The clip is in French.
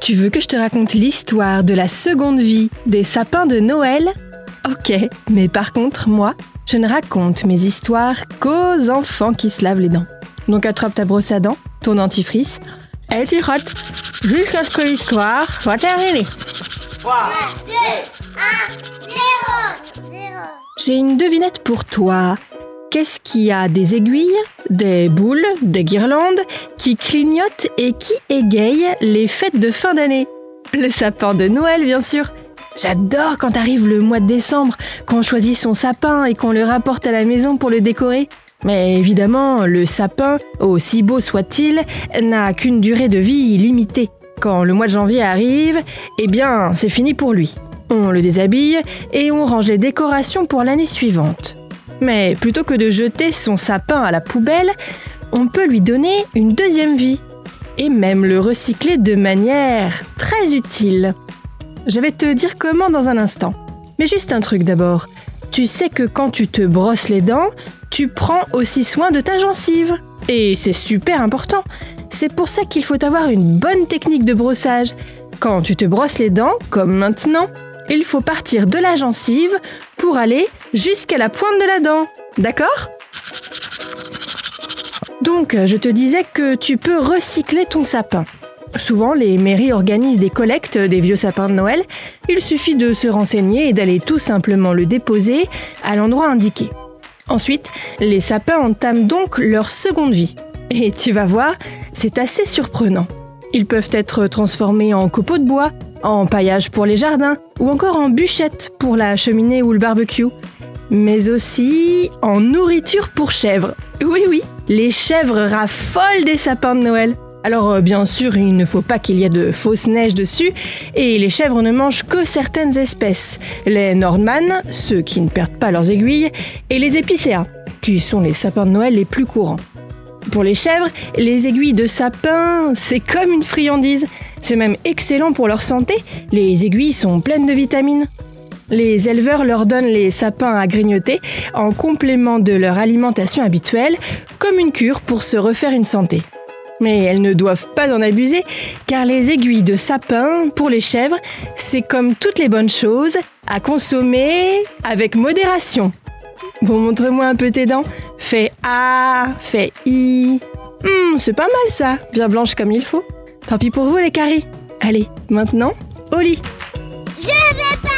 Tu veux que je te raconte l'histoire de la seconde vie des sapins de Noël? Ok, mais par contre, moi, je ne raconte mes histoires qu'aux enfants qui se lavent les dents. Donc attrape ta brosse à dents, ton dentifrice, et tu frottes jusqu'à ce que l'histoire soit terminée. 3, 2, 1, 0, 0. J'ai une devinette pour toi. Qu'est-ce qui a des aiguilles, des boules, des guirlandes, qui clignotent et qui égayent les fêtes de fin d'année? Le sapin de Noël, bien sûr. J'adore quand arrive le mois de décembre, qu'on choisit son sapin et qu'on le rapporte à la maison pour le décorer. Mais évidemment, le sapin, aussi beau soit-il, n'a qu'une durée de vie limitée. Quand le mois de janvier arrive, eh bien, c'est fini pour lui. On le déshabille et on range les décorations pour l'année suivante. Mais plutôt que de jeter son sapin à la poubelle, on peut lui donner une deuxième vie et même le recycler de manière très utile. Je vais te dire comment dans un instant. Mais juste un truc d'abord. Tu sais que quand tu te brosses les dents, tu prends aussi soin de ta gencive. Et c'est super important. C'est pour ça qu'il faut avoir une bonne technique de brossage. Quand tu te brosses les dents, comme maintenant, il faut partir de la gencive pour aller jusqu'à la pointe de la dent. D'accord? Donc, je te disais que tu peux recycler ton sapin. Souvent, les mairies organisent des collectes des vieux sapins de Noël. Il suffit de se renseigner et d'aller tout simplement le déposer à l'endroit indiqué. Ensuite, les sapins entament donc leur seconde vie. Et tu vas voir, c'est assez surprenant. Ils peuvent être transformés en copeaux de bois, en paillage pour les jardins ou encore en bûchettes pour la cheminée ou le barbecue. Mais aussi en nourriture pour chèvres. Oui, oui, les chèvres raffolent des sapins de Noël. Alors euh, bien sûr, il ne faut pas qu'il y ait de fausses neiges dessus, et les chèvres ne mangent que certaines espèces. Les Nordman, ceux qui ne perdent pas leurs aiguilles, et les épicéas, qui sont les sapins de Noël les plus courants. Pour les chèvres, les aiguilles de sapin, c'est comme une friandise. C'est même excellent pour leur santé, les aiguilles sont pleines de vitamines. Les éleveurs leur donnent les sapins à grignoter en complément de leur alimentation habituelle, comme une cure pour se refaire une santé. Mais elles ne doivent pas en abuser, car les aiguilles de sapin, pour les chèvres, c'est comme toutes les bonnes choses, à consommer avec modération. Bon, montre-moi un peu tes dents. Fais A, fais I. Hum, c'est pas mal ça, bien blanche comme il faut. Tant pis pour vous les caries. Allez, maintenant, au lit. Je pas